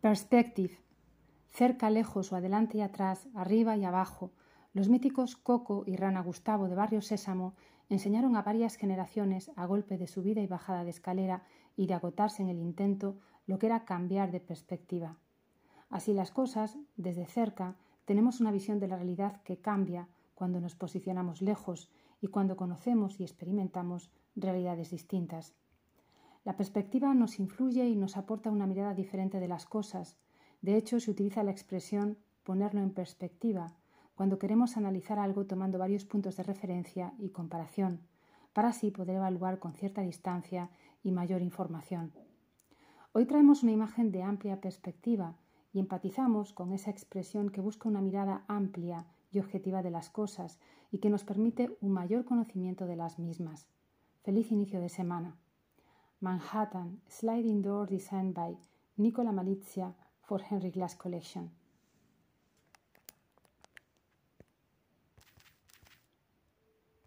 Perspective. Cerca, lejos o adelante y atrás, arriba y abajo, los míticos Coco y Rana Gustavo de Barrio Sésamo enseñaron a varias generaciones, a golpe de subida y bajada de escalera y de agotarse en el intento, lo que era cambiar de perspectiva. Así las cosas, desde cerca, tenemos una visión de la realidad que cambia cuando nos posicionamos lejos y cuando conocemos y experimentamos realidades distintas. La perspectiva nos influye y nos aporta una mirada diferente de las cosas. De hecho, se utiliza la expresión ponerlo en perspectiva cuando queremos analizar algo tomando varios puntos de referencia y comparación, para así poder evaluar con cierta distancia y mayor información. Hoy traemos una imagen de amplia perspectiva y empatizamos con esa expresión que busca una mirada amplia y objetiva de las cosas y que nos permite un mayor conocimiento de las mismas. Feliz inicio de semana. Manhattan, Sliding Door Designed by Nicola Malizia for Henry Glass Collection.